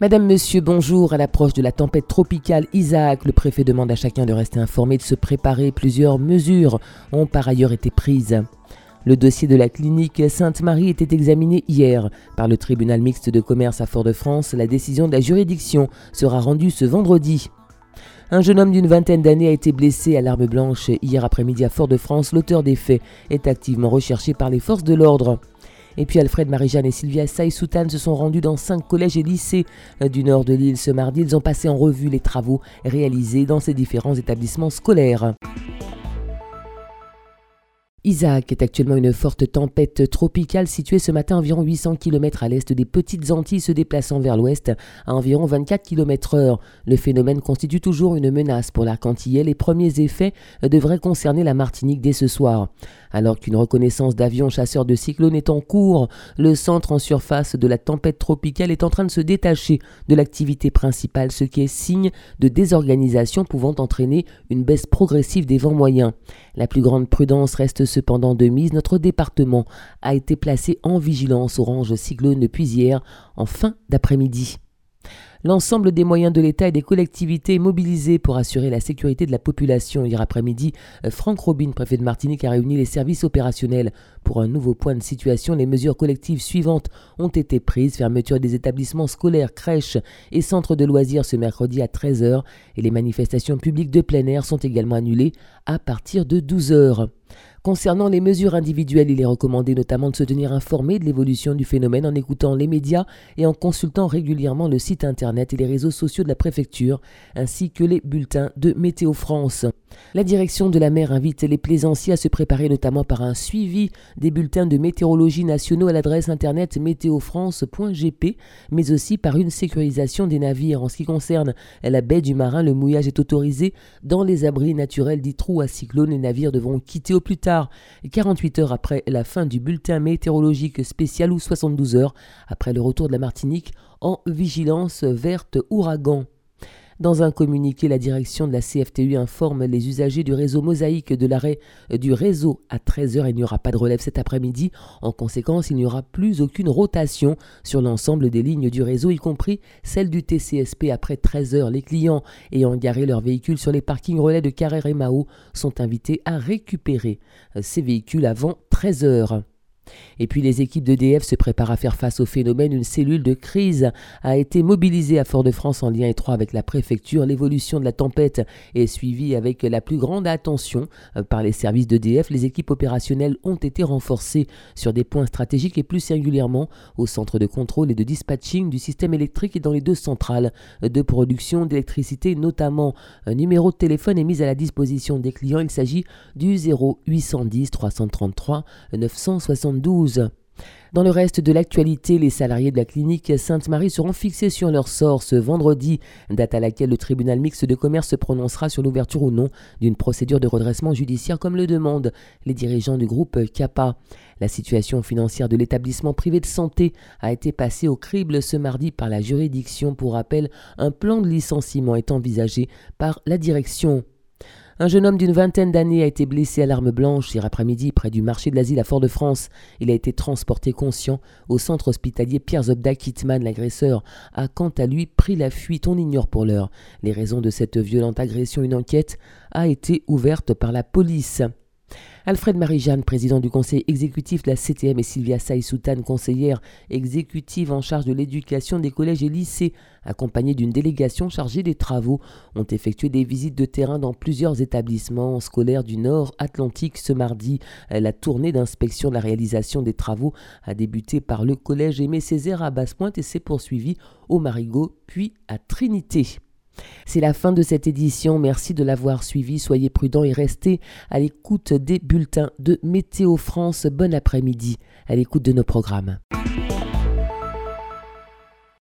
Madame, Monsieur, bonjour. À l'approche de la tempête tropicale Isaac, le préfet demande à chacun de rester informé, de se préparer. Plusieurs mesures ont par ailleurs été prises. Le dossier de la clinique Sainte-Marie était examiné hier par le tribunal mixte de commerce à Fort-de-France. La décision de la juridiction sera rendue ce vendredi. Un jeune homme d'une vingtaine d'années a été blessé à l'arme blanche hier après-midi à Fort-de-France. L'auteur des faits est activement recherché par les forces de l'ordre. Et puis Alfred Marie-Jeanne et Sylvia Saï-Soutane se sont rendus dans cinq collèges et lycées euh, du nord de l'île ce mardi. Ils ont passé en revue les travaux réalisés dans ces différents établissements scolaires. Isaac est actuellement une forte tempête tropicale située ce matin à environ 800 km à l'est des Petites Antilles se déplaçant vers l'ouest à environ 24 km heure. Le phénomène constitue toujours une menace pour l'arc antillais. Les premiers effets devraient concerner la Martinique dès ce soir. Alors qu'une reconnaissance d'avions chasseurs de cyclones est en cours, le centre en surface de la tempête tropicale est en train de se détacher de l'activité principale, ce qui est signe de désorganisation pouvant entraîner une baisse progressive des vents moyens. La plus grande prudence reste cependant de mise. Notre département a été placé en vigilance orange cyclone depuis hier en fin d'après-midi. L'ensemble des moyens de l'État et des collectivités mobilisés pour assurer la sécurité de la population. Hier après-midi, euh, Franck Robin, préfet de Martinique, a réuni les services opérationnels pour un nouveau point de situation. Les mesures collectives suivantes ont été prises. Fermeture des établissements scolaires, crèches et centres de loisirs ce mercredi à 13h et les manifestations publiques de plein air sont également annulées à partir de 12h. Concernant les mesures individuelles, il est recommandé notamment de se tenir informé de l'évolution du phénomène en écoutant les médias et en consultant régulièrement le site internet et les réseaux sociaux de la préfecture, ainsi que les bulletins de Météo France. La direction de la mer invite les plaisanciers à se préparer notamment par un suivi des bulletins de météorologie nationaux à l'adresse internet météofrance.gp, mais aussi par une sécurisation des navires. En ce qui concerne la baie du Marin, le mouillage est autorisé dans les abris naturels dits trous à cyclones. Les navires devront quitter au plus tard 48 heures après la fin du bulletin météorologique spécial ou 72 heures après le retour de la Martinique en vigilance verte ouragan. Dans un communiqué, la direction de la CFTU informe les usagers du réseau Mosaïque de l'arrêt du réseau à 13h. Il n'y aura pas de relève cet après-midi. En conséquence, il n'y aura plus aucune rotation sur l'ensemble des lignes du réseau, y compris celle du TCSP après 13h. Les clients ayant garé leurs véhicules sur les parkings relais de Carrère et Mao sont invités à récupérer ces véhicules avant 13h. Et puis les équipes d'EDF se préparent à faire face au phénomène. Une cellule de crise a été mobilisée à Fort-de-France en lien étroit avec la préfecture. L'évolution de la tempête est suivie avec la plus grande attention euh, par les services d'EDF. Les équipes opérationnelles ont été renforcées sur des points stratégiques et plus singulièrement au centre de contrôle et de dispatching du système électrique et dans les deux centrales de production d'électricité, notamment un numéro de téléphone est mis à la disposition des clients. Il s'agit du 0810 333 972. Dans le reste de l'actualité, les salariés de la clinique Sainte-Marie seront fixés sur leur sort ce vendredi, date à laquelle le tribunal mixte de commerce se prononcera sur l'ouverture ou non d'une procédure de redressement judiciaire comme le demandent les dirigeants du groupe CAPA. La situation financière de l'établissement privé de santé a été passée au crible ce mardi par la juridiction. Pour rappel, un plan de licenciement est envisagé par la direction. Un jeune homme d'une vingtaine d'années a été blessé à l'arme blanche hier après-midi près du marché de l'asile à Fort-de-France. Il a été transporté conscient au centre hospitalier Pierre Zobda Kittman. L'agresseur a quant à lui pris la fuite. On ignore pour l'heure les raisons de cette violente agression. Une enquête a été ouverte par la police. Alfred Marie-Jeanne, président du conseil exécutif de la CTM, et Sylvia Saï-Soutane, conseillère exécutive en charge de l'éducation des collèges et lycées, accompagnés d'une délégation chargée des travaux, ont effectué des visites de terrain dans plusieurs établissements scolaires du Nord Atlantique ce mardi. La tournée d'inspection de la réalisation des travaux a débuté par le collège Aimé Césaire à Basse-Pointe et s'est poursuivi au Marigot puis à Trinité. C'est la fin de cette édition. Merci de l'avoir suivi. Soyez prudents et restez à l'écoute des bulletins de Météo France. Bon après-midi à l'écoute de nos programmes.